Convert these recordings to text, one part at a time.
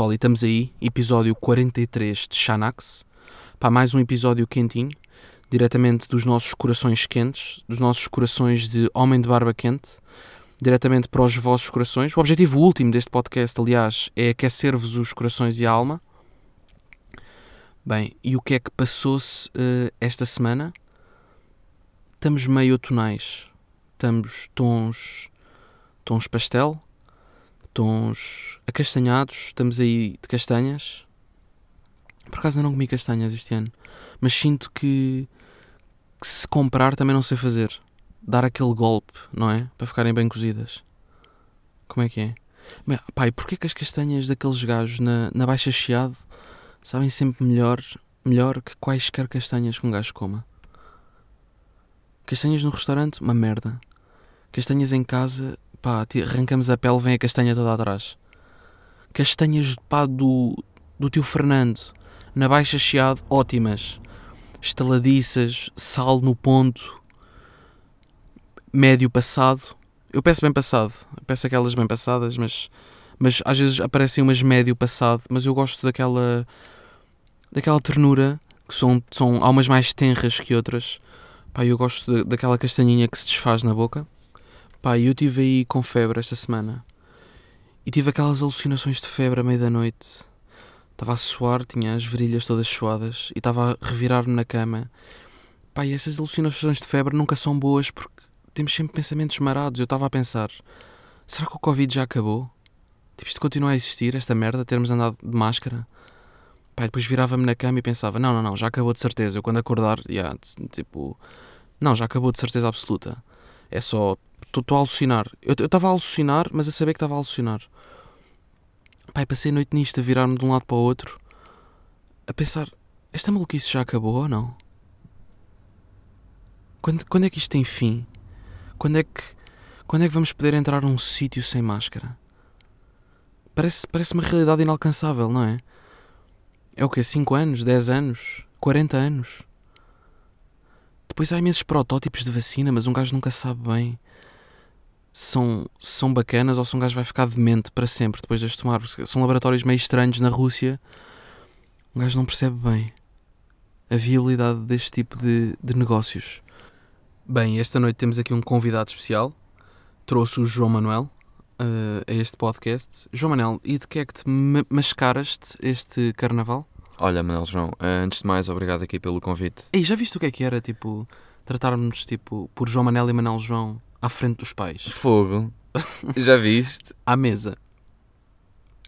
pessoal, e estamos aí, episódio 43 de Xanax. Para mais um episódio quentinho, diretamente dos nossos corações quentes, dos nossos corações de homem de barba quente, diretamente para os vossos corações. O objetivo último deste podcast, aliás, é aquecer-vos os corações e a alma. Bem, e o que é que passou-se eh, esta semana? Estamos meio tonais. Estamos tons, tons pastel, tons acastanhados, estamos aí de castanhas. Por acaso ainda não comi castanhas este ano, mas sinto que, que se comprar também não sei fazer. Dar aquele golpe, não é? Para ficarem bem cozidas. Como é que é? Mas, pai, porquê que as castanhas daqueles gajos na, na Baixa Chiado sabem sempre melhor, melhor que quaisquer castanhas que um gajo coma? Castanhas no restaurante, uma merda. Castanhas em casa, pá, arrancamos a pele, vem a castanha toda atrás. Castanhas, pá, do, do tio Fernando, na Baixa Chiado, ótimas. Estaladiças, sal no ponto, médio passado. Eu peço bem passado, eu peço aquelas bem passadas, mas, mas às vezes aparecem umas médio passado, mas eu gosto daquela, daquela ternura, que são, são, há umas mais tenras que outras. Pá, eu gosto da- daquela castanhinha que se desfaz na boca. Pá, eu estive aí com febre esta semana. E tive aquelas alucinações de febre à meia da noite. Estava a suar, tinha as virilhas todas suadas e estava a revirar-me na cama. Pá, e essas alucinações de febre nunca são boas porque temos sempre pensamentos marados. Eu estava a pensar: será que o Covid já acabou? Tipo, isto continua a existir, esta merda, termos andado de máscara? Pá, depois virava-me na cama e pensava: não, não, não, já acabou de certeza. Eu quando acordar, yeah, tipo, não, já acabou de certeza absoluta. É só estou a alucinar. Eu estava a alucinar, mas a saber que estava a alucinar. Pai, passei a noite nisto, a virar-me de um lado para o outro, a pensar: esta maluquice já acabou ou não? Quando, quando é que isto tem fim? Quando é que, quando é que vamos poder entrar num sítio sem máscara? Parece, parece uma realidade inalcançável, não é? É o quê? 5 anos? 10 anos? 40 anos? Depois há imensos protótipos de vacina, mas um gajo nunca sabe bem são, são bacanas ou se um gajo vai ficar demente para sempre depois de as tomar. Porque são laboratórios meio estranhos na Rússia. Um gajo não percebe bem a viabilidade deste tipo de, de negócios. Bem, esta noite temos aqui um convidado especial. Trouxe o João Manuel eh, a este podcast. João Manuel, e de que é que te ma- mascaraste este carnaval? Olha, Manel João, eh, antes de mais, obrigado aqui pelo convite. Ei, já viste o que é que era, tipo, tratarmos, tipo, por João Manel e Manel João à frente dos pais? Fogo, já viste? À mesa.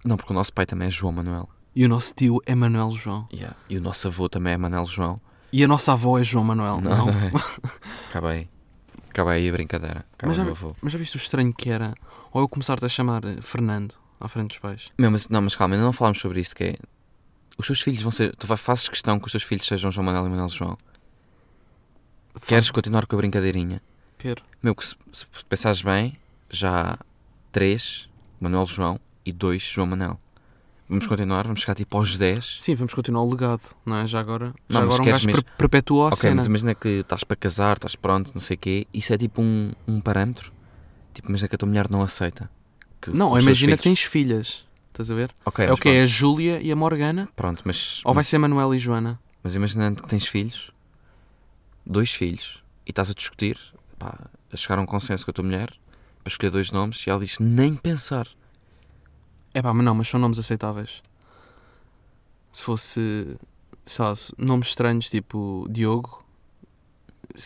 Não, porque o nosso pai também é João Manuel. E o nosso tio é Manuel João. Yeah. E o nosso avô também é Manel João. E a nossa avó é João Manuel, não? é? Acaba aí. Acaba aí a brincadeira. Acaba Mas já, avô. mas já viste o estranho que era? Ou eu começar-te a chamar eh, Fernando à frente dos pais? Meu, mas, não, mas calma, ainda não falámos sobre isto, que é... Os teus filhos vão ser... Tu fazes questão que os teus filhos sejam João Manuel e Manel João. Queres continuar com a brincadeirinha? Quero. Meu, que se, se pensares bem, já há três Manuel João e dois João Manel. Vamos continuar, vamos chegar tipo aos 10. Sim, vamos continuar o legado, não é? Já agora, já Não, agora um gajo mesmo- per- perpetua a Ok, cena. mas imagina que estás para casar, estás pronto, não sei o quê. Isso é tipo um, um parâmetro. Tipo, imagina que a tua mulher não aceita. que Não, imagina que tens filhas. Estás a ver? Ok, é o que é a Júlia e a Morgana? Pronto, pronto, mas, Ou vai mas, ser Manuel e Joana? mas imaginando que tens filhos, dois filhos, e estás a discutir, pá, a chegar a um consenso com a tua mulher, para escolher dois nomes, e ela diz nem pensar. É pá, mas não, mas são nomes aceitáveis. Se fosse, sei lá, nomes estranhos tipo Diogo.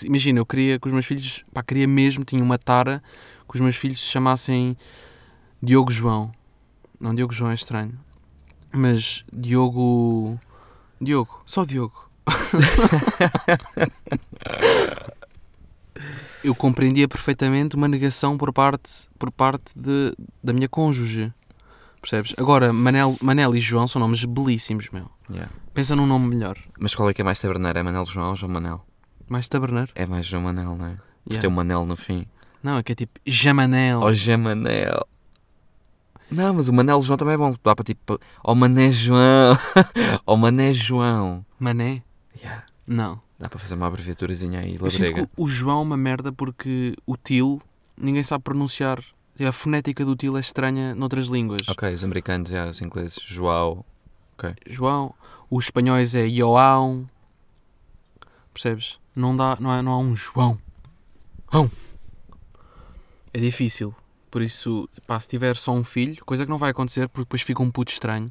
Imagina, eu queria que os meus filhos, pá, queria mesmo, tinha uma tara que os meus filhos se chamassem Diogo João. Não, Diogo João é estranho. Mas Diogo. Diogo, só Diogo. eu compreendia perfeitamente uma negação por parte, por parte de, da minha cônjuge. Percebes? Agora, Manel, Manel e João são nomes belíssimos, meu. Yeah. Pensa num nome melhor. Mas qual é que é mais taberneiro? É Manel João ou João Manel? Mais taberneiro. É mais João Manel, não é? Porque Yeah. tem um Manel no fim. Não, é que é tipo Jamanel. Ó Jamanel! Não, mas o Manel João também é bom. Dá para tipo. Ó Mané João. Ó Mané João. Mané? Yeah. Não. Dá para fazer uma abreviaturazinha aí, Eu sinto que o o João é uma merda porque o til ninguém sabe pronunciar. A fonética do til é estranha noutras línguas. Ok, os americanos, já, os ingleses. João. João, os espanhóis é João. Percebes? Não, dá, não, há, não há um João. João. É difícil. Por isso, pá, se tiver só um filho, coisa que não vai acontecer porque depois fica um puto estranho.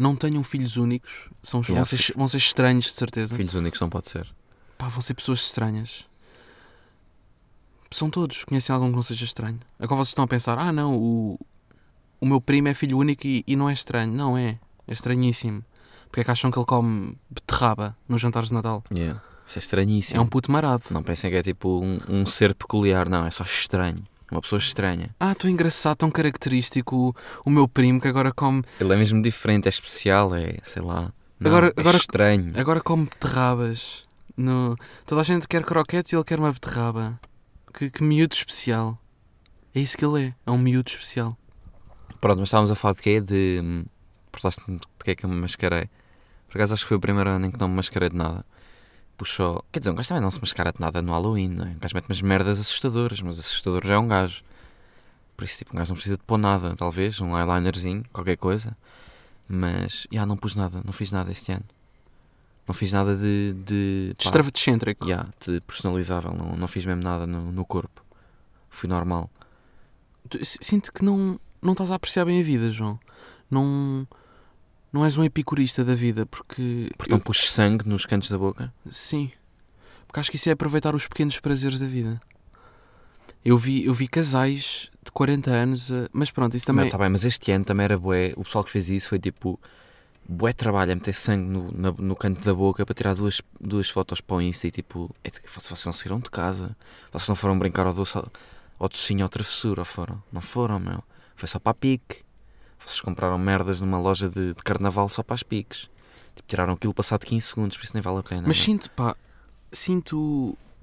Não tenham filhos únicos. São, vão, ser, vão ser estranhos, de certeza. Filhos únicos não pode ser. Pá, vão ser pessoas estranhas. São todos. Conhecem algum que não seja estranho? Agora vocês estão a pensar, ah não, o, o meu primo é filho único e, e não é estranho. Não é. É estranhíssimo. Porque é que acham que ele come beterraba nos jantares de Natal? Yeah. Isso é estranhíssimo. É um puto marado. Não pensem que é tipo um, um ser peculiar, não. É só estranho. Uma pessoa estranha. Ah, tão engraçado, tão característico o, o meu primo que agora come, Ele é mesmo diferente, é especial, é sei lá. Não, Agora- é agora- estranho. agora come beterrabas. No... Toda a gente quer croquetes e ele quer uma beterraba. Que, que miúdo especial. É isso que ele é. É um miúdo especial. Pronto, mas estávamos a falar de quê? De. hum, Perguntaste-me de que é que eu me mascarei. Por acaso acho que foi o primeiro ano em que não me mascarei de nada. Puxou. Quer dizer, um gajo também não se mascara de nada no Halloween, não é? Um gajo mete umas merdas assustadoras, mas assustador já é um gajo. Por isso, tipo, um gajo não precisa de pôr nada, talvez, um eyelinerzinho, qualquer coisa. Mas, já, não pus nada, não fiz nada este ano. Não fiz nada de. de excêntrico. já, de personalizável, não, não fiz mesmo nada no, no corpo. Fui normal. Sinto que não, não estás a apreciar bem a vida, João. Não, não és um epicurista da vida, porque. Porque não pus sangue nos cantos da boca. Sim. Porque acho que isso é aproveitar os pequenos prazeres da vida. Eu vi, eu vi casais de 40 anos, mas pronto, isso também. Não, tá bem, mas este ano também era bué. O pessoal que fez isso foi tipo. Bué trabalho a meter sangue no, na- no canto da boca para tirar duas, duas fotos para o Insta e tipo. É vocês não saíram de casa. Vocês não foram brincar ao doce, ao, ao docinho, ao travessura, ou foram? Não foram, meu. Foi só para a pique. Vocês compraram merdas numa loja de, de carnaval só para as piques. Tipo, tiraram aquilo passado 15 segundos, por isso nem vale a pena. Mas meu. sinto, pá, sinto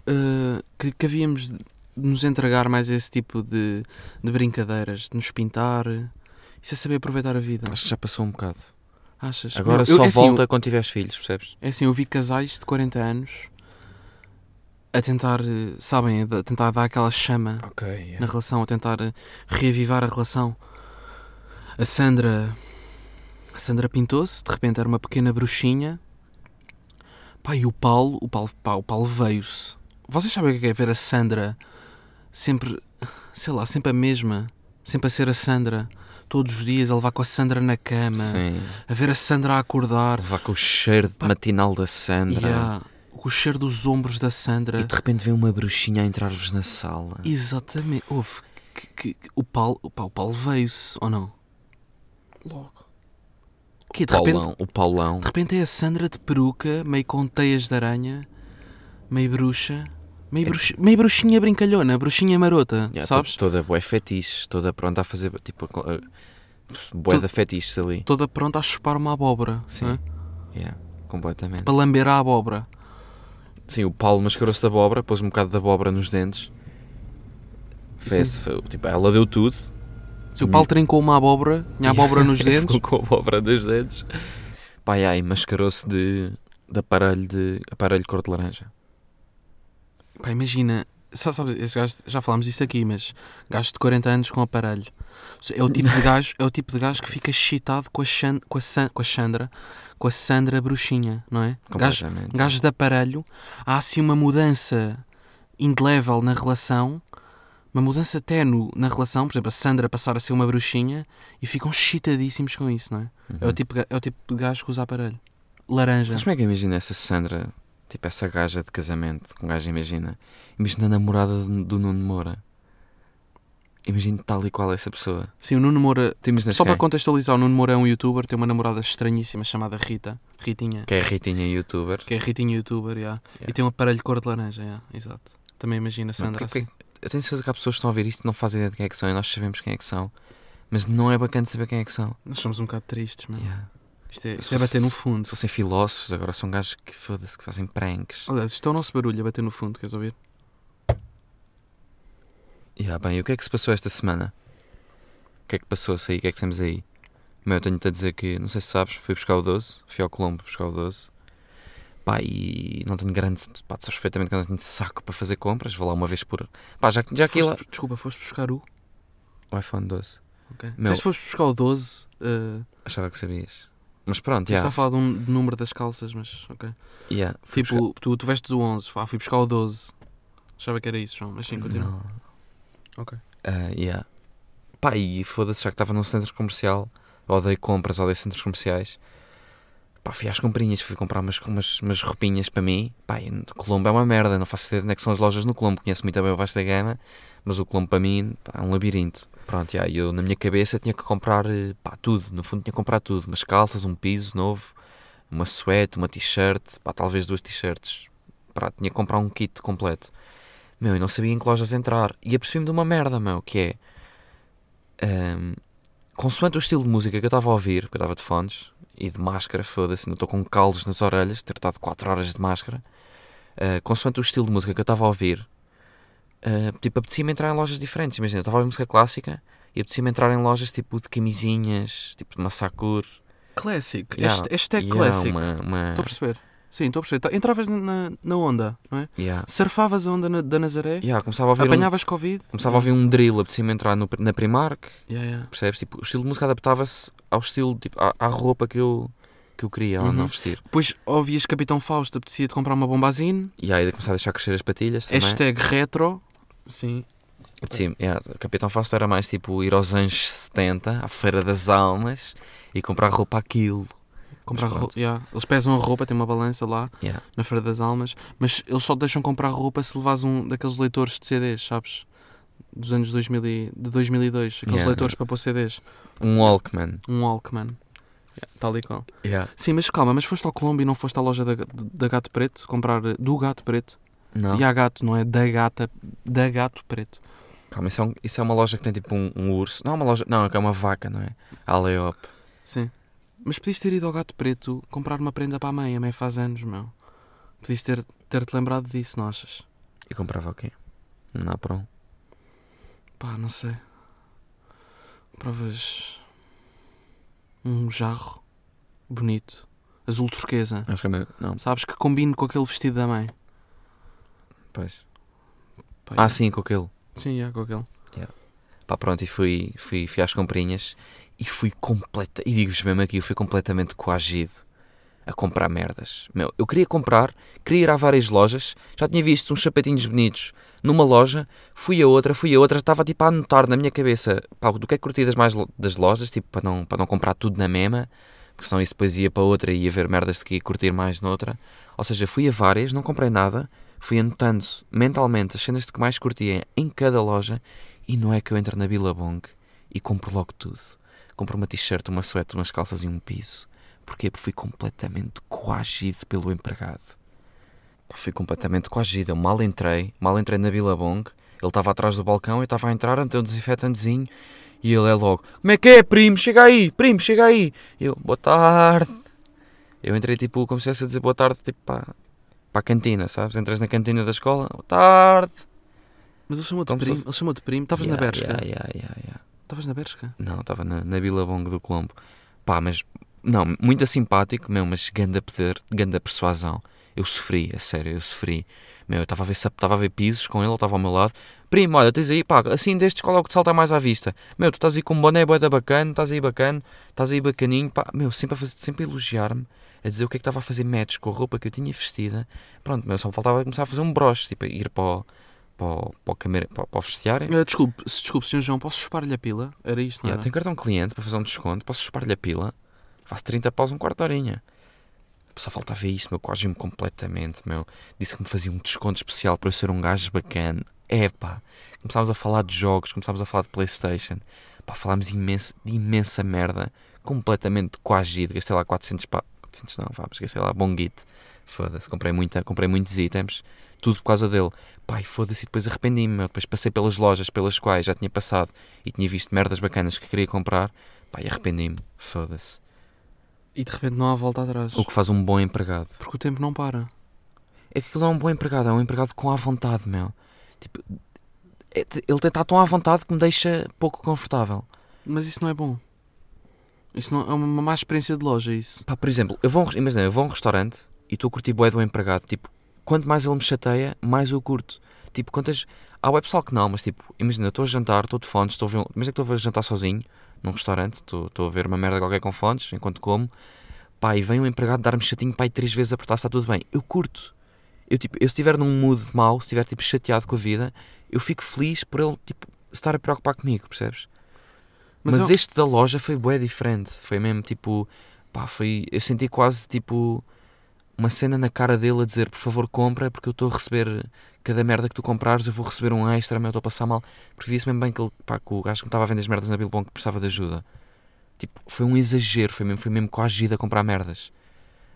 uh, que, que havíamos de nos entregar mais a esse tipo de, de brincadeiras, de nos pintar. Isso é saber aproveitar a vida. Acho que já passou um bocado. Achas? Agora Não, eu- só é assim, volta quando tiveres filhos, percebes? É assim, eu vi casais de 40 anos a tentar, eh, sabem, a tentar dar aquela chama Ok. na relação, a tentar eh, reavivar a relação. A Sandra. A Sandra pintou-se, de repente era uma pequena bruxinha. Pá, e o Paulo, o Paulo, pá, o Paulo veio-se. Vocês sabem o que é ver a Sandra sempre, sei lá, sempre a mesma, sempre a ser a Sandra, todos os dias a levar com a Sandra na cama, Sim. a ver a Sandra a acordar, Levar com o cheiro Pá. matinal da Sandra. Yeah, o cheiro dos ombros da Sandra. E de repente vem uma bruxinha a entrar-vos na sala. Exatamente. Houve. Que, que- que- o Paulo, o Paulo, o Paulo veio-se, ou não? Logo. Que de Paulão, repente, o Paulão. de repente é a Sandra de peruca, meio com teias de aranha, meio bruxa, meio, É- bruxi- meio bruxinha brincalhona, bruxinha marota, Yeah, sabes? to- Toda bué fetiche, toda pronta a fazer tipo a co- a- bué Todo- da fetiches ali. Toda pronta a chupar uma abóbora, Sim. é? Yeah, completamente. para lamber a abóbora. Sim, o Paulo mascarou-se de abóbora, pôs um bocado de abóbora nos dentes. Fez, foi, tipo, ela deu tudo. Se o Paulo trincou uma abóbora, tinha abóbora nos dentes, Ficou com a abóbora nos dentes. Pai, ai, mascarou-se de, de aparelho de aparelho cor de laranja. pá, imagina, sa- sabes, esse gajo, já falámos disso aqui, mas gajo de 40 anos com aparelho. É o tipo de gajo, é o tipo de gajo que fica excitado com a, Xan, com a, San, com a Sandra, com a Sandra bruxinha, não é? Gajo, gajos de aparelho, há assim uma mudança indelével na relação, uma mudança ténue na relação, por exemplo, a Sandra passar a ser uma bruxinha e ficam excitadíssimos com isso, não é? É, o Uhum. tipo, é o tipo de gajo que usa aparelho. Laranja. Sabes como é que eu imagino essa Sandra, tipo essa gaja de casamento, que um gajo imagina? Imagina a namorada do Nuno Moura. Imagino tal e qual essa pessoa. Sim, o Nuno Moura. Só quem? para contextualizar, o Nuno Moura é um youtuber, tem uma namorada estranhíssima chamada Rita. Ritinha. Que é a Ritinha youtuber. Que é Ritinha youtuber, yeah. Yeah. E tem um aparelho cor de laranja, yeah. exato. Também imagina a Mas Sandra porque- assim. Eu tenho certeza que há pessoas que estão a ouvir isto e não fazem ideia de quem é que são e nós sabemos quem é que são. Mas não é bacana saber quem é que são. Nós somos um bocado tristes, mano. Yeah. Isto é, isto é bater no fundo. Se fossem filósofos, agora são gajos que foda-se que fazem pranks. Aliás, isto é o nosso barulho a bater no fundo, queres ouvir? Yeah, bem, e o que é que se passou esta semana? que é que passou-se aí? O que é que temos aí? Meu, eu tenho-te a dizer que, não sei se sabes, fui buscar o 12, fui ao Colombo buscar o 12. Pá, e não tenho grande. Pá, tu sabes perfeitamente que eu não tenho saco para fazer compras, vou lá uma vez por. Pá, já, que- já que ia lá. Desculpa, foste buscar o. O iPhone 12. Ok. Meu- Se foste buscar o 12, uh, Achava que sabias. Mas pronto, já. estava a falar de um de número das calças, mas ok. Yeah, fui Tipo, tu, tu vestes o 11, pá, fui buscar o 12. Achava que era isso, João, mas sim, buscar- continua. Não. Ok. Ah, yeah. Pá, e foda-se, já que estava num centro comercial, odeio compras, odeio centros comerciais. Pá, fui às comprinhas, fui comprar umas, umas, umas roupinhas para mim. Pá, Colombo é uma merda, não faço ideia de onde é que são as lojas no Colombo. Conheço muito bem o Vasta Gama, mas o Colombo para mim pá, é um labirinto. Pronto, yeah, eu na minha cabeça tinha que comprar eh, pá, tudo, no fundo tinha que comprar tudo. Umas calças, um piso novo, uma suéte, uma t-shirt, pá, talvez duas t-shirts. Tinha que comprar um kit completo. Meu, eu não sabia em que lojas entrar. E apercebi-me de uma merda, meu, que é... ehm, consoante o estilo de música que eu estava a ouvir, porque eu estava de fones e de máscara, foda-se, ainda estou com calos nas orelhas, ter estado 4 horas de máscara. eh, consoante o estilo de música que eu estava a ouvir, eh, tipo, apetecia-me entrar em lojas diferentes. Imagina, eu estava a ouvir música clássica e apetecia-me entrar em lojas tipo de camisinhas, tipo de massacur. Classic. Yeah, é Yeah, uma- Estou a perceber. Sim, estou a perceber. Tá- Entravas na- na, onda, não é? yeah. Surfavas a onda na- da Nazaré, Yeah, começava a ouvir um, apanhavas Covid. começava a ouvir um drill, apetecia-me entrar no- na Primark, Yeah, yeah. percebes? Tipo, o estilo de música adaptava-se ao estilo, tipo, à, à roupa que eu, que eu queria Uhum. não vestir. Depois ouvias Capitão Fausto, apetecia-te comprar uma bombazine. E aí começar a deixar crescer as patilhas também. Hashtag retro. Sim. Sim, yeah, Capitão Fausto era mais tipo ir aos anos 70, à Feira das Almas, e comprar roupa aquilo. Comprar roupa. yeah. Eles pesam a roupa, tem uma balança lá Yeah. na Feira das Almas, mas eles só deixam comprar roupa se levas um daqueles leitores de CDs, sabes? Dos anos 2000 e, de 2002. Aqueles Yeah. leitores para pôr CDs. Um Walkman. Um Walkman. Yeah, tal e qual. Yeah. Sim, mas calma, mas foste ao Colombo e não foste à loja da, da Gato Preto comprar do Gato Preto? Não, E há gato, não é? Da gata, da Gato Preto. calma, isso é, um- isso é uma loja que tem tipo um, um urso. Não é uma loja, não, é que é uma vaca, não é? Aleop. Sim. Mas podias ter ido ao Gato Preto comprar uma prenda para a mãe, a mãe faz anos, meu. Podias ter, ter-te lembrado disso, não achas? E comprava o quê? Não, pronto. Pá, não sei. Compravas um jarro bonito, azul turquesa. Acho que é meu. Não, Sabes que combine com aquele vestido da mãe. pois. Pá, Ah, é. sim, com aquele. Sim, é com aquele. Pá, pronto, e fui, fui, fui às comprinhas e fui completa. E digo-vos mesmo aqui, eu fui completamente coagido a comprar merdas. Meu, eu queria comprar, queria ir a várias lojas, já tinha visto uns sapatinhos bonitos numa loja, fui a outra, fui a outra, estava tipo a anotar na minha cabeça pá, do que é que curti das, mais das lojas, tipo para não, para não comprar tudo na mesma, porque senão isso depois ia para outra e ia ver merdas que ia curtir mais noutra. Ou seja, fui a várias, não comprei nada, fui anotando mentalmente as cenas de que mais curtia em cada loja e não é que eu entro na Billabong e compro logo tudo. Compro uma t-shirt, uma suéte, umas calças e um piso. Porquê? Porque fui completamente coagido pelo empregado. Fui completamente coagido. Eu mal entrei, mal entrei na Billabong. Ele estava atrás do balcão, eu estava a entrar, antei um desinfetantezinho e ele é logo: Como é que é, primo? Chega aí, primo, chega aí. Eu, boa tarde. Eu entrei tipo, como se estivesse a dizer boa tarde, tipo para, para a cantina, sabes? Entras na cantina da escola, boa tarde. Mas ele chamou-te se primo. fosse- Ele chamou-te primo. Estavas na Yeah, Bershka. yeah, yeah, yeah, yeah. Estavas na Bershka. Não, estava na, na Billabong do Colombo. Pá, mas, não, muito simpático, meu, mas ganda poder, ganda persuasão. Eu sofri, a sério, eu sofri. Meu, eu estava a ver, a ver pisos com ele, ele estava ao meu lado. Primo, olha, tens aí, pá, assim destes, qual é o que te salta mais à vista? Meu, tu estás aí com um boné boeda bacana, estás aí bacana, estás aí bacaninho, pá, meu, sempre a, fazer, sempre a elogiar-me, a dizer o que é que estava a fazer match com a roupa que eu tinha vestida. Pronto, meu, só me faltava começar a fazer um broche, tipo, ir para o, para o, para o, camera, para, para o vestiário. Ah, desculpe, se- desculpe, Sr. João, posso chupar-lhe a pila? Era isto, não Yeah, era? tenho cartão cliente para fazer um desconto, posso chupar-lhe a pila, faço 30 paus um quarto de horinha. Só faltava isso, meu, coagiu-me completamente, meu. Disse que me fazia um desconto especial para eu ser um gajo bacana. É pá, começámos a falar de jogos, começámos a falar de Playstation. Pá, falámos imensa, de imensa merda, completamente coagido. Gastei lá 400 pá, 400 não, vá, mas gastei lá bom guito. Foda-se, comprei, muita, comprei muitos itens, tudo por causa dele. Pai, foda-se, e depois arrependi-me. Depois passei pelas lojas pelas quais já tinha passado e tinha visto merdas bacanas que queria comprar. E arrependi-me, foda-se. E de repente não há volta atrás. O que faz um bom empregado. Porque o tempo não para. É que aquilo é um bom empregado, é um empregado com à vontade, meu. Tipo, é- ele estar tão à vontade que me deixa pouco confortável. Mas isso não é bom. Isso não é uma má experiência de loja, isso. Pá, por exemplo, eu vou, a um, imagina, eu vou a um restaurante e estou a curtir bué do empregado. Tipo, quanto mais ele me chateia, mais eu curto. Tipo, quantas... Há web pessoal que não, mas tipo, imagina, eu estou a jantar, estou de fones, estou a ver... um- Imagina que estou a jantar sozinho, num restaurante, estou, estou a ver uma merda qualquer com fones, enquanto como. Pá, e vem um empregado dar-me chatinho, pá, e três vezes a apertar, está tudo bem. Eu curto. Eu, tipo, eu se estiver num mood mau, se estiver, tipo, chateado com a vida, eu fico feliz por ele, tipo, estar a preocupar comigo, percebes? Mas, eu- este da loja foi bué diferente. Foi mesmo tipo. Pá, foi. Eu senti quase tipo. Uma cena na cara dele a dizer: Por favor, compra, porque eu estou a receber. Cada merda que tu comprares, eu vou receber um extra, mas eu estou a passar mal. Porque via-se mesmo bem que, ele, pá, que o gajo que me estava a vender as merdas na Bilbon que precisava de ajuda. Tipo, foi um exagero. Foi mesmo, foi mesmo coagido a comprar merdas.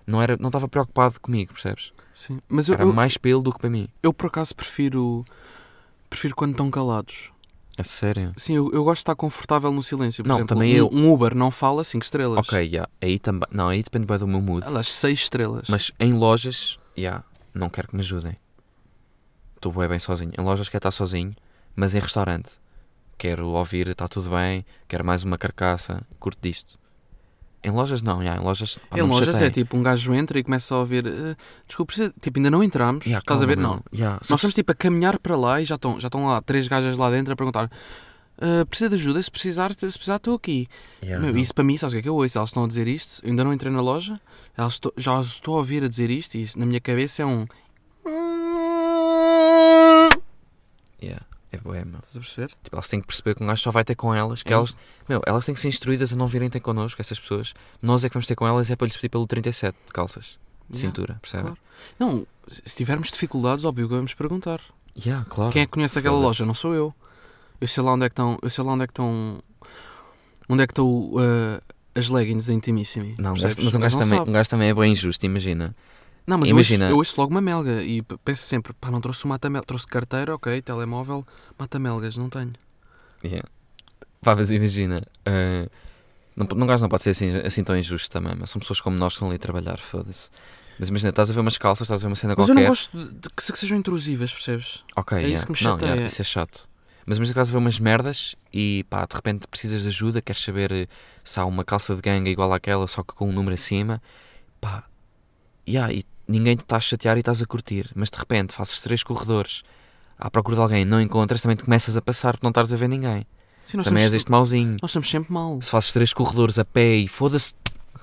Não era, não estava preocupado comigo, percebes? Sim. Mas eu, Era eu, mais ele do que para mim. eu, por acaso, prefiro... Prefiro quando estão calados. A sério? Sim, eu, eu gosto de estar confortável no silêncio. Por Não, exemplo, também um, eu. um Uber não fala 5 estrelas. Ok, yeah. aí também. Não, aí depende bem do meu mood. Elas 6 estrelas. Mas em lojas, já, não quero que me ajudem. Estou bem, bem sozinho. Em lojas quero estar sozinho, mas em restaurante. Quero ouvir, está tudo bem, quero mais uma carcaça, curto disto. Em lojas não, já, em lojas. Pá, em lojas é tipo, um gajo entra e começa a ouvir. eh, desculpa, tipo, ainda não entramos. Ya, estás a ver? Não. Só Nós estamos tipo a caminhar para lá e já estão, já estão lá três gajas lá dentro a perguntar: "Ah, precisa de ajuda? Se precisar, se precisar, estou aqui. ya, Meu, isso para mim, sabes o que é que eu ouço? Elas estão a dizer isto, eu ainda não entrei na loja, elas estou- já as estou a ouvir a dizer isto e isso na minha cabeça é um. Ya, É bué, meu. Estás a perceber? Tipo, elas têm que perceber que um gajo só vai ter com elas, que É elas, meu, elas têm que ser instruídas a não virem ter connosco, essas pessoas. Nós é que vamos ter com elas é para lhes pedir pelo 37 de calças, de Ya, cintura, percebem? claro. Não, se tivermos dificuldades, óbvio que vamos perguntar. Ya, claro. Quem é que conhece aquela loja? Não sou eu. Eu sei lá onde é que estão. Eu sei lá onde é que estão. Onde é que estão uh, as leggings da Intimissimi. Não, gajo- mas um gajo, também, sabe. um gajo também é bem injusto, imagina. Não, mas imagina- eu, ouço, eu ouço logo uma melga e penso sempre, pá, não trouxe o mata-melga. Trouxe carteira, ok, telemóvel, mata-melgas, não tenho. Yeah. Pá, mas imagina. ah, não, não, não pode ser assim, assim tão injusto também, mas são pessoas como nós que estão ali a trabalhar, foda-se. Mas imagina, estás a ver umas calças, estás a ver uma cena Mas eu qualquer. não gosto de, de que, que sejam intrusivas, percebes? Ok, é yeah. isso que me Não, chateia. yeah, isso é chato. Mas imagina que estás a ver umas merdas e pá, de repente precisas de ajuda, queres saber eh, se há uma calça de ganga igual àquela, só que com um número acima. Pá, yeah, e ninguém te está a chatear e estás a curtir. Mas de repente fazes três corredores à procura de alguém, não encontras, também te começas a passar porque não estás a ver ninguém. Sim, também és este mauzinho. nós somos sempre mal. Se fazes três corredores a pé e foda-se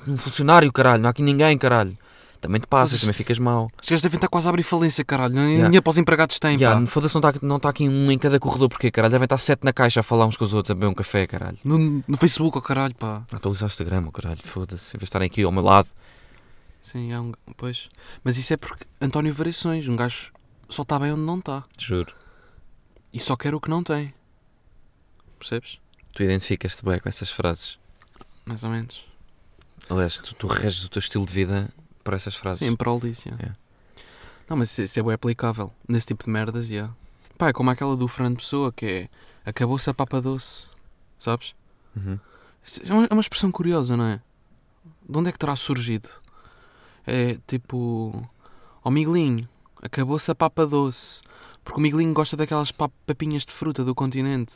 um funcionário, caralho, não há aqui ninguém, caralho. Também te passas, também ficas mal. Os gajos devem estar quase a abrir falência, caralho. Nem Yeah. dinheiro para os empregados têm, Ya, pá. foda-se, não está não tá aqui um em cada corredor, porque caralho, devem estar sete na caixa a falar uns com os outros, a beber um café, caralho. No, no Facebook, oh caralho, pá. A atualizar o Instagram, oh, caralho, foda-se, em vez de estarem aqui ao meu lado. Sim, é um. Pois. Mas isso é porque António Variações, um gajo só está bem onde não está. Juro. E só quer o que não tem. Percebes? Tu identificas-te bem com essas frases. Mais ou menos. Aliás, tu, tu reges o teu estilo de vida por essas frases. Sim, em prol disso, yeah. É. Não, mas isso, isso é bem aplicável. Nesse tipo de merdas, yeah. Pá, é como aquela do Fernando Pessoa, que é... Acabou-se a papa doce. Sabes? Uhum. É uma, é uma expressão curiosa, não é? De onde é que terá surgido? É tipo... Ó Miguelinho, acabou-se a papa doce. Porque o Miguelinho gosta daquelas pap- papinhas de fruta do continente.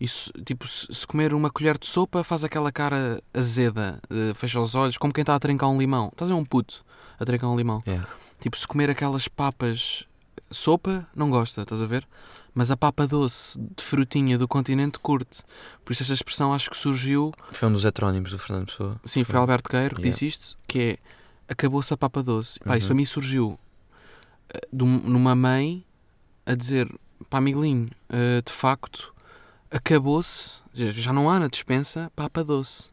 Isso, tipo, se, comer uma colher de sopa, faz aquela cara azeda, eh, fecha os olhos, como quem está a trincar um limão. Estás a ver um puto a trincar um limão. Yeah. Tipo, se comer aquelas papas sopa, não gosta, estás a ver? Mas a papa doce de frutinha do continente curte. Por isso esta expressão acho que surgiu, Foi um dos heterónimos do Fernando Pessoa. sim, foi Alberto Queiro que Yeah. disse isto, que é acabou-se a papa doce. Pá, isso Uhum. para mim surgiu eh, de um- numa mãe a dizer, pá, Miguelinho, eh, de facto, acabou-se, já- não há na dispensa papa doce.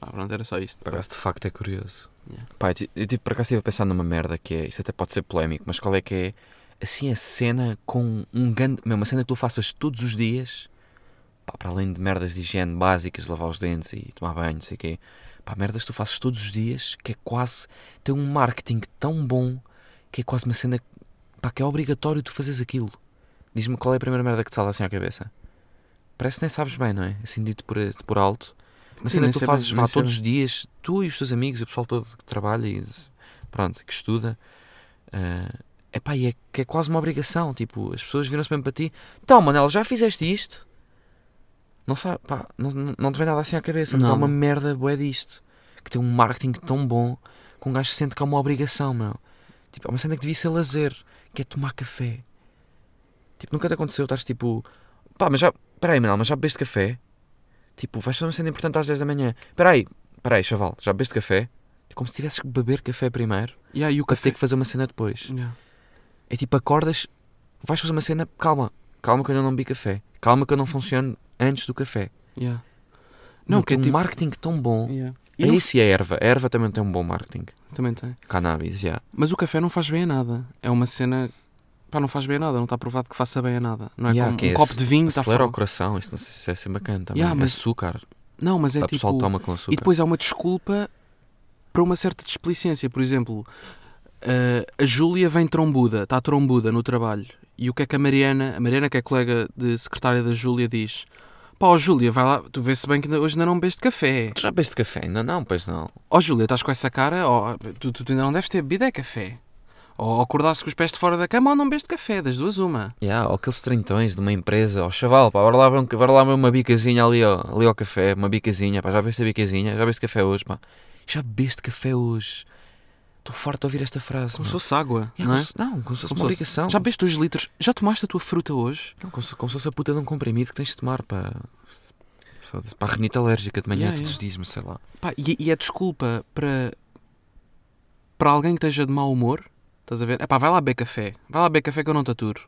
Ah, pronto, era só isto. Por acaso, de facto, é curioso. Yeah. Pá, eu eu por acaso estive a pensar numa merda que é, isto até pode ser polémico, mas qual é que é, assim, a cena com um grande, uma cena que tu faças todos os dias, pá, para além de merdas de higiene básicas, lavar os dentes e tomar banho, não sei o quê, pá, merdas que tu fazes todos os dias, que é quase, tem um marketing tão bom, que é quase uma cena, pá, que é obrigatório tu fazeres aquilo. Diz-me qual é a primeira merda que te salta assim à cabeça. Parece que nem sabes bem, não é? Assim dito por, por alto. Sim, nem que tu sei fazes vá sei todos os dias, tu e os teus amigos e o pessoal todo que trabalha e pronto, que estuda. É epá, e é que é quase uma obrigação. Tipo, as pessoas viram-se mesmo para ti. Então, Manel, já fizeste isto? Não sabe, pá, não, não, não te vem nada assim à cabeça, mas há Nada. uma merda bué disto. Que tem um marketing tão bom que um gajo sente que é uma obrigação, meu. Tipo, é uma cena que devia ser lazer, que é tomar café. Tipo, nunca te aconteceu, estás tipo, pá, mas já, peraí, Manel, mas já bebeste café? Tipo, vais fazer uma cena importante às 10 da manhã. Peraí, peraí, chaval, já bebeste café? É como se tivesses que beber café primeiro Yeah, e o para café. ter que fazer uma cena depois. Yeah. É tipo, acordas, vais fazer uma cena, calma, calma que eu não bebi café. Calma que eu não funciono antes do café. Yeah. Não, que é um tipo- marketing tão bom. Yeah. É E não- isso e a erva. A erva também tem um bom marketing. Também tem. Cannabis, já. Mas o café não faz bem a nada. É uma cena. Pá, não faz bem a nada. Não está provado que faça bem a nada. Não é Yeah, como um é copo de vinho Acelera fora. o coração, isso não sei se é assim bacana também. Yeah, mas- Açúcar. Não, mas é tipo. pessoal toma com açúcar. E depois há uma desculpa para uma certa desplicência. Por exemplo, eh, a Júlia vem trombuda, está trombuda no trabalho. E o que é que a Mariana, a Mariana que é colega de secretária da Júlia, diz? Pá, ó Júlia, vai lá, tu vê-se bem que ainda- hoje ainda não bebeste café. Tu já bebeste café? Ainda não, pois não. Ó Júlia, estás com essa cara, ó, tu, tu ainda não deves ter bebido é café. Ou acordaste com os pés de fora da cama ou não bebeste café, das duas uma. Yeah, ou aqueles trintões de uma empresa, ó chaval, pá, bora lá ver, um, bora lá ver uma bicazinha ali, ó, ali ao café, uma bicazinha, pá, já bebeste a bicazinha, já bebeste café hoje, pá. Já bebeste café hoje. Estou farto de ouvir esta frase. Como se fosse água, Yeah, não é? não, como se fosse uma obrigação. Já bebeste 2 litros? Já tomaste a tua fruta hoje? Não, como se, como se fosse a puta de um comprimido que tens de tomar para. Para a renite alérgica de manhã Yeah, todos os dias, mas sei lá. Pá, e, e é desculpa para, para alguém que esteja de mau humor. Estás a ver? É pá, vai lá beber café. Vai lá beber café que eu não te aturo.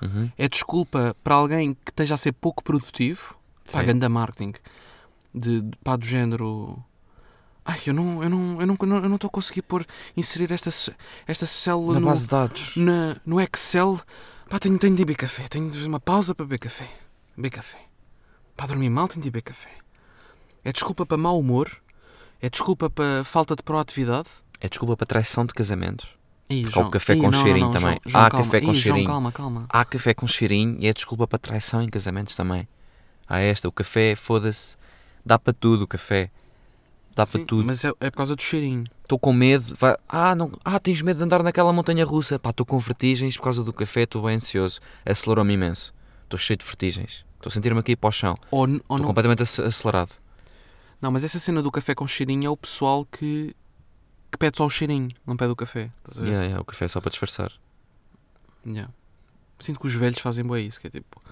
Uhum. É desculpa para alguém que esteja a ser pouco produtivo. Pá, ganda marketing. De, de- pá, do género... Ai, eu não eu não eu não eu não estou a conseguir pôr inserir esta esta célula Na no, base de dados. na, no Excel. Pá, tenho, tenho de ir beber café. Tenho de fazer uma pausa para beber café. Beber café. Para dormir mal, tenho de ir beber café. É desculpa para mau humor. É desculpa para falta de proatividade. É desculpa para traição de casamentos. Ih, Porque há o café com cheirinho também. Há café com Ih, João, cheirinho. calma, calma. Há café com cheirinho e é desculpa para traição em casamentos também. Há esta, o café, foda-se, dá para tudo o café. Dá Sim, para tudo. Mas é, é por causa do cheirinho. Estou com medo, vai... ah, não... ah, tens medo de andar naquela montanha russa. Pá, estou com vertigens por causa do café, estou bem ansioso. Acelerou-me imenso. Estou cheio de vertigens. Estou a sentir-me aqui para o chão. Estou completamente ace- acelerado. Não, mas essa cena do café com cheirinho é o pessoal que, que pede só o cheirinho, não pede o café. Estás ver? Yeah, yeah, o café é só para disfarçar. Yeah. Sinto que os velhos fazem bem isso, que é tipo,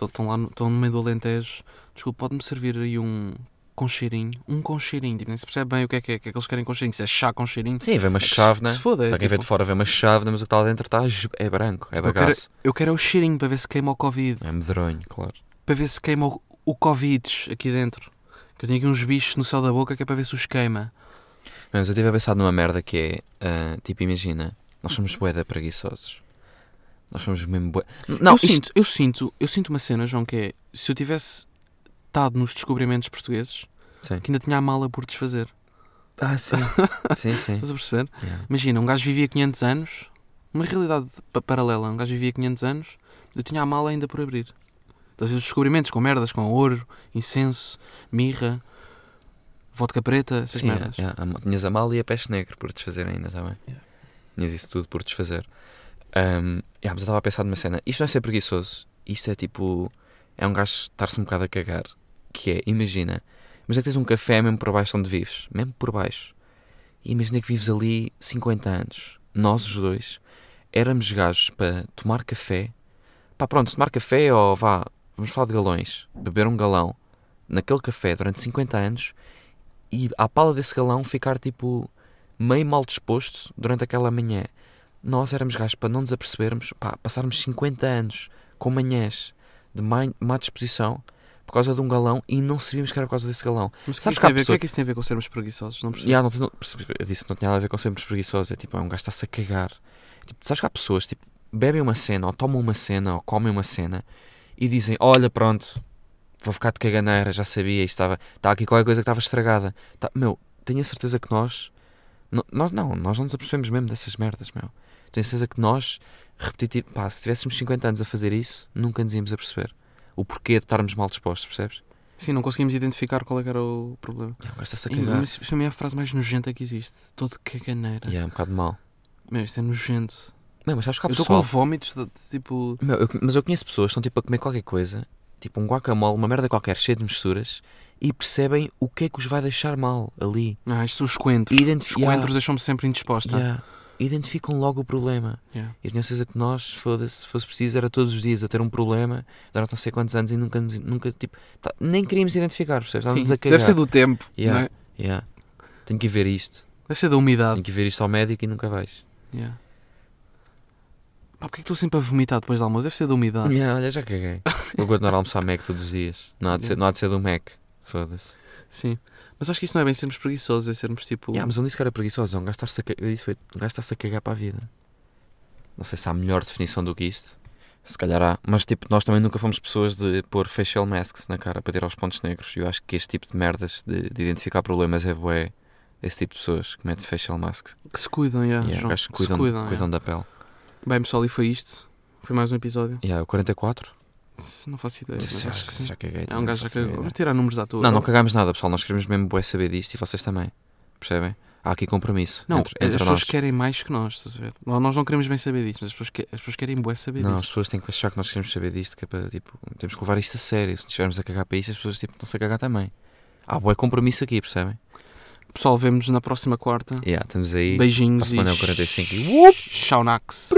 estão lá no, estão no meio do Alentejo, desculpa, pode-me servir aí um com cheirinho, um com cheirinho, tipo, nem se percebe bem o que é que é, que é que eles querem com cheirinho, se é chá com cheirinho. Sim, vem uma é que se- chave, né? Se foda, é Para quem vê tipo, de fora vê uma chave, mas o que está lá dentro está é branco, é Tipo, eu quero- bagaço. eu quero é o cheirinho para ver se queima o Covid, É medronho, claro. para ver se queima o, o Covid aqui dentro. Que eu tenho aqui uns bichos no céu da boca que é para ver se os queima. Mas eu estive a pensar numa merda que é, ah, tipo, imagina, nós somos bué preguiçosos. Nós somos mesmo bué... Não, eu isto- sinto, eu sinto, eu sinto uma cena, João, que é se eu tivesse estado nos descobrimentos portugueses, Sim. que ainda tinha a mala por desfazer. Ah, sim. sim, sim. Estás a perceber? Yeah. Imagina, um gajo vivia 500 anos, uma realidade pa- paralela, um gajo vivia 500 anos, eu tinha a mala ainda por abrir. Estás a ver os descobrimentos com merdas, com ouro, incenso, mirra, vodka preta, essas Sim, é, merdas. é, a- tinhas a mala e a peste negra por desfazer ainda também. Yeah. Tinhas isso tudo por desfazer. Um, yeah, mas eu estava a pensar numa cena. Isto não é ser preguiçoso. Isto é tipo. É um gajo estar-se um bocado a cagar. Que é, imagina. Mas é que tens um café mesmo por baixo onde vives. Mesmo por baixo. E imagina que vives ali 50 anos. Nós os dois éramos gajos para tomar café. Pá, pronto, tomar café ou vá. Vamos falar de galões. Beber um galão naquele café durante 50 anos e à pala desse galão ficar tipo meio mal disposto durante aquela manhã. Nós éramos gajos para não nos apercebermos, pá, passarmos 50 anos com manhãs de má, má disposição por causa de um galão e não sabíamos que era por causa desse galão. Mas o que, isso que pessoa- é que isso tem a ver com sermos preguiçosos? Não percebo. Yeah, não, não, eu disse que não tinha nada a ver com sermos preguiçosos. É tipo, é um gajo está-se a cagar. Tipo, sabes que há pessoas tipo, bebem uma cena, ou tomam uma cena, ou comem uma cena e dizem: Olha, pronto, vou ficar de caganeira, já sabia, isto estava. Está aqui qualquer coisa que estava estragada. Tá, meu, tenho a certeza que nós. nós não, nós não nos apercebemos mesmo dessas merdas, meu. Tenho a certeza que nós, repetitivo, pá, se tivéssemos 50 anos a fazer isso, nunca nos íamos a perceber. O porquê de estarmos mal dispostos, percebes? Sim, não conseguimos identificar qual é que era o problema. Yeah, gajo está-se a cagar. mas isso para mim é a frase mais nojenta que existe. Todo caganeira. E é um bocado mal. Meu, isto é nojento. Meu, mas sabes que há Eu estou com vómitos de, tipo. Meu, eu- mas eu conheço pessoas que estão tipo a comer qualquer coisa tipo um guacamole, uma merda qualquer cheia de misturas e percebem o que é que os vai deixar mal ali. Ah, isto são os coentros. Identifi- Os yeah. coentros deixam-me sempre indisposta. Yeah. Identificam logo o problema. Yeah. E tenho certeza que nós, foda-se, se fosse preciso, era todos os dias a ter um problema durante não sei quantos anos e nunca, nunca tipo, tá- nem queríamos identificar, percebes? Estávamos Sim, a cagar. Deve ser do tempo. Yeah. não é? Yeah. Tenho que ir ver isto. Deve ser da umidade. Tenho que ver isto ao médico e nunca vais. Yeah. Pá, porquê que estou sempre a vomitar depois do almoço? Deve ser da umidade. Yeah, olha, já caguei. Vou continuar a almoçar Mac todos os dias. Não há de ser, não há de ser do Mac. Foda-se. Sim. Mas acho que isso não é bem sermos preguiçosos, é sermos tipo. Yeah, mas um disse que era preguiçoso. Um gajo a, foi, um gajo está-se a cagar para a vida. Não sei se há melhor definição do que isto. Se calhar há. Mas tipo, nós também nunca fomos pessoas de pôr facial masks na cara para tirar os pontos negros. E eu acho que este tipo de merdas de, de identificar problemas é bué. Esse tipo de pessoas que metem facial masks. Que se cuidam, yeah, Yeah, João. que Que se cuidam, cuidam, cuidam yeah. da pele. Bem, pessoal, e foi isto. Foi mais um episódio. Yeah, o 44? Não faço ideia, mas acho que sim. já caguei. É um gajo já que. Vamos tirar números à toa. Não, não cagámos nada, pessoal. Nós queremos mesmo bué saber disto e vocês também. Percebem? Há aqui compromisso. Não, entre, as entre pessoas nós. querem mais que nós, estás a ver? Nós não queremos bem saber disto, mas as pessoas, que- as pessoas querem bué saber Não, as disto. pessoas têm que achar que nós queremos saber disto, que é para, tipo, temos que levar isto a sério. Se estivermos a cagar para isto, as pessoas, tipo, estão-se a cagar também. Há bué compromisso aqui, percebem? Pessoal, vemos na próxima quarta. Yeah, estamos aí. Beijinhos Para a semana é e o 45 e... Tchau, Nax.